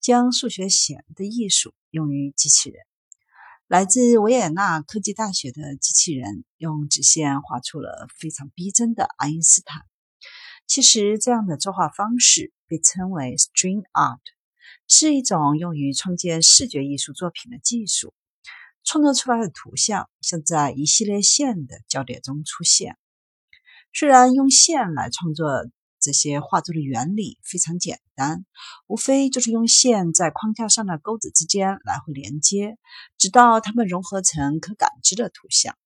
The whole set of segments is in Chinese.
将数学弦的艺术用于机器人。来自维也纳科技大学的机器人用直线画出了非常逼真的爱因斯坦。其实，这样的作画方式被称为 string art，是一种用于创建视觉艺术作品的技术。创作出来的图像像在一系列线的交叠中出现。虽然用线来创作。这些画作的原理非常简单，无非就是用线在框架上的钩子之间来回连接，直到它们融合成可感知的图像。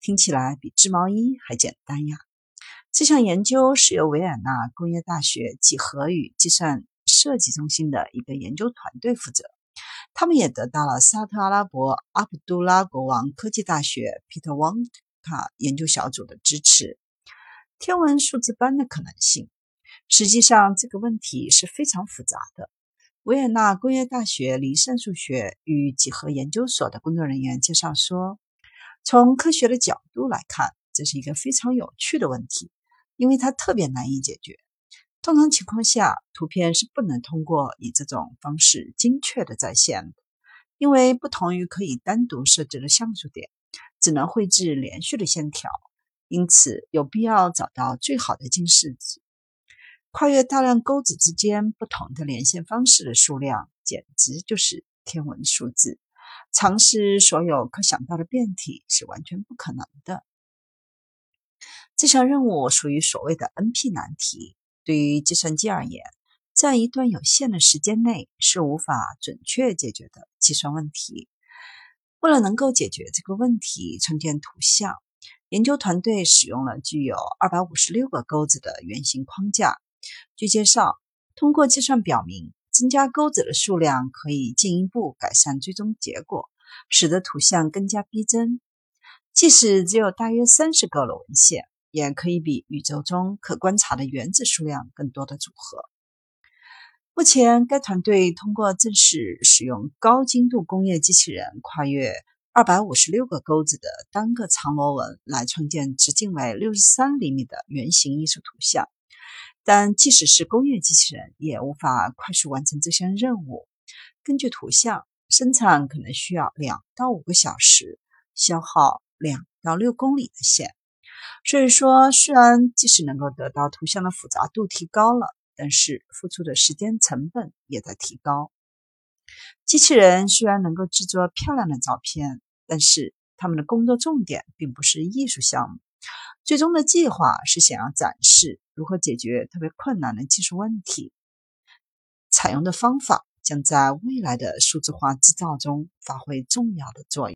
听起来比织毛衣还简单呀！这项研究是由维也纳工业大学几何与计算设计中心的一个研究团队负责，他们也得到了沙特阿拉伯阿卜杜拉国王科技大学 Peter w a n k a 研究小组的支持。天文数字班的可能性。实际上，这个问题是非常复杂的。维也纳工业大学离散数学与几何研究所的工作人员介绍说：“从科学的角度来看，这是一个非常有趣的问题，因为它特别难以解决。通常情况下，图片是不能通过以这种方式精确的再现的，因为不同于可以单独设置的像素点，只能绘制连续的线条，因此有必要找到最好的近似值。”跨越大量钩子之间不同的连线方式的数量，简直就是天文数字。尝试所有可想到的变体是完全不可能的。这项任务属于所谓的 NP 难题。对于计算机而言，在一段有限的时间内是无法准确解决的计算问题。为了能够解决这个问题，创建图像，研究团队使用了具有二百五十六个钩子的圆形框架。据介绍，通过计算表明，增加钩子的数量可以进一步改善最终结果，使得图像更加逼真。即使只有大约三十个的文献，也可以比宇宙中可观察的原子数量更多的组合。目前，该团队通过正式使用高精度工业机器人跨越二百五十六个钩子的单个长螺纹，来创建直径为六十三厘米的圆形艺术图像。但即使是工业机器人，也无法快速完成这项任务。根据图像，生产可能需要两到五个小时，消耗两到六公里的线。所以说，虽然即使能够得到图像的复杂度提高了，但是付出的时间成本也在提高。机器人虽然能够制作漂亮的照片，但是他们的工作重点并不是艺术项目。最终的计划是想要展示如何解决特别困难的技术问题，采用的方法将在未来的数字化制造中发挥重要的作用。